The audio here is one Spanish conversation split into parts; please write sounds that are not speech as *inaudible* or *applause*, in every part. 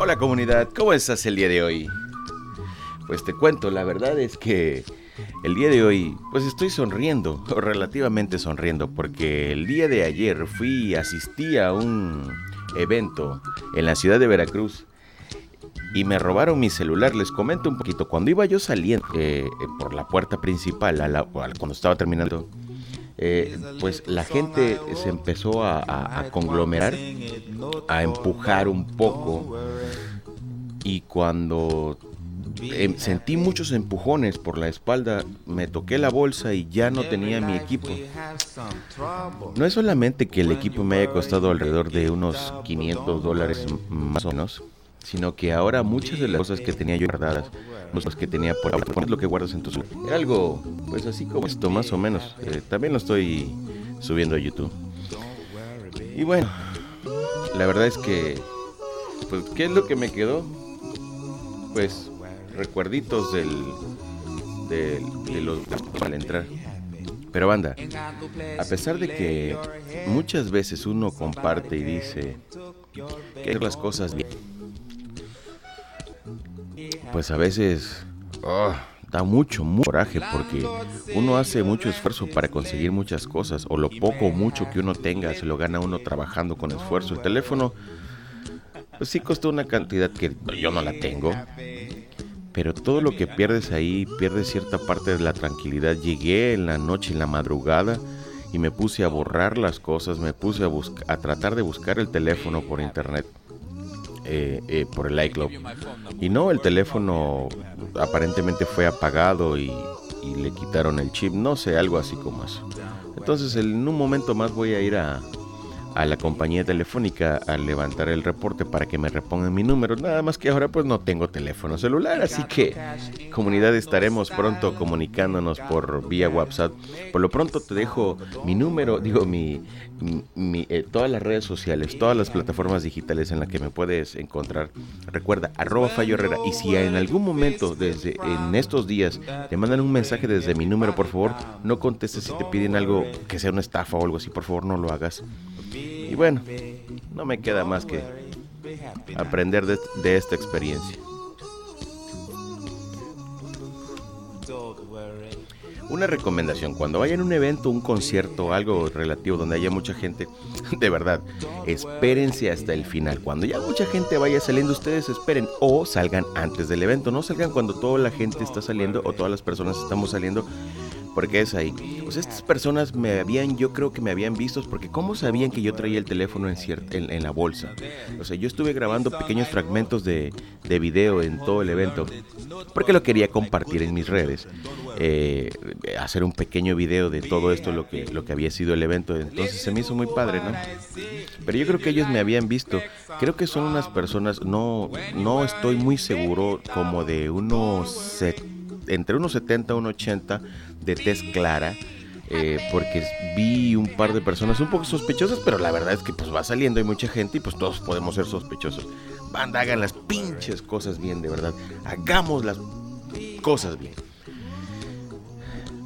Hola comunidad, ¿cómo estás el día de hoy? Pues te cuento, la verdad es que el día de hoy pues estoy sonriendo, o relativamente sonriendo, porque el día de ayer fui, asistí a un evento en la ciudad de Veracruz y me robaron mi celular. Les comento un poquito, cuando iba yo saliendo eh, por la puerta principal, cuando estaba terminando eh, pues la gente se empezó a, conglomerar, a empujar un poco. Y cuando em, sentí muchos empujones por la espalda, me toqué la bolsa y ya no tenía mi equipo. No es solamente que el equipo me haya costado alrededor de unos 500 dólares más o menos, sino que ahora muchas de las cosas que tenía yo guardadas, cosas que tenía por ahí, lo que guardas en tu celular. Era algo, pues así como esto, más o menos. Eh, también lo estoy subiendo a YouTube. Y bueno, la verdad es que, pues, ¿qué es lo que me quedó? Pues, recuerditos del, del de los al entrar. Pero banda, a pesar de que muchas veces uno comparte y dice que las cosas bien, pues a veces oh, da mucho, mucho coraje porque uno hace mucho esfuerzo para conseguir muchas cosas o lo poco o mucho que uno tenga se lo gana uno trabajando con esfuerzo. El teléfono pues sí costó una cantidad que yo no la tengo. Pero todo lo que pierdes ahí, pierdes cierta parte de la tranquilidad. Llegué en la noche, en la madrugada, y me puse a borrar las cosas, me puse a, a tratar de buscar el teléfono por internet. Eh, eh, por el iCloud. Y no, el teléfono aparentemente fue apagado y, y, le quitaron el chip, no sé, algo así como eso. Entonces en un momento más voy a ir a, a la compañía telefónica a levantar el reporte para que me repongan mi número. Nada más que ahora pues no tengo teléfono celular, así que comunidad estaremos pronto comunicándonos por vía WhatsApp. Por lo pronto te dejo mi número, digo mi, eh, todas las redes sociales, todas las plataformas digitales en las que me puedes encontrar. Recuerda arroba Fallo Herrera y si en algún momento desde en estos días te mandan un mensaje desde mi número, por favor no contestes si te piden algo que sea una estafa o algo así, por favor no lo hagas. Y bueno, no me queda más que aprender de, esta experiencia. Una recomendación, cuando vayan a un evento, un concierto, algo relativo donde haya mucha gente, *laughs* de verdad, espérense hasta el final. Cuando ya mucha gente vaya saliendo, ustedes esperen o salgan antes del evento. No salgan cuando toda la gente está saliendo o todas las personas estamos saliendo porque es ahí. Pues estas personas me habían, yo creo que me habían visto, porque ¿cómo sabían que yo traía el teléfono en, en, la bolsa? O sea, yo estuve grabando pequeños fragmentos de, de, video en todo el evento, porque lo quería compartir en mis redes. Eh, hacer un pequeño video de todo esto, lo que, lo que había sido el evento. Entonces se me hizo muy padre, ¿no? Pero yo creo que ellos me habían visto. Creo que son unas personas, no, no estoy muy seguro, como de unos entre unos 70 y unos 80 de tez clara. Eh, porque vi un par de personas un poco sospechosas, pero la verdad es que pues va saliendo, hay mucha gente y pues todos podemos ser sospechosos. Banda, hagan las pinches cosas bien, de verdad. Hagamos las cosas bien.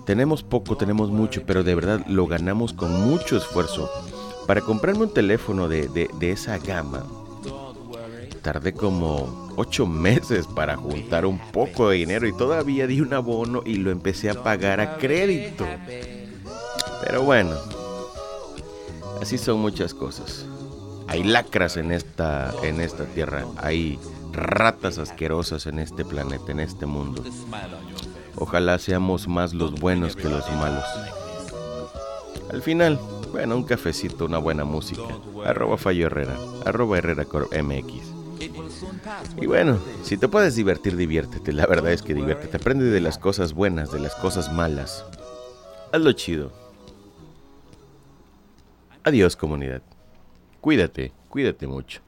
Tenemos poco, tenemos mucho, pero de verdad lo ganamos con mucho esfuerzo. Para comprarme un teléfono de, de esa gama, tardé como ocho meses para juntar un poco de dinero y todavía di un abono y lo empecé a pagar a crédito. Pero bueno, así son muchas cosas. Hay lacras en esta, en esta tierra, hay ratas asquerosas en este planeta, en este mundo. Ojalá seamos más los buenos que los malos. Al final, bueno, un cafecito, una buena música. Arroba Fallo Herrera, arroba MX. Y bueno, si te puedes divertir, diviértete. La verdad es que diviértete. Aprende de las cosas buenas, de las cosas malas. Hazlo chido. Adiós comunidad. Cuídate, cuídate mucho.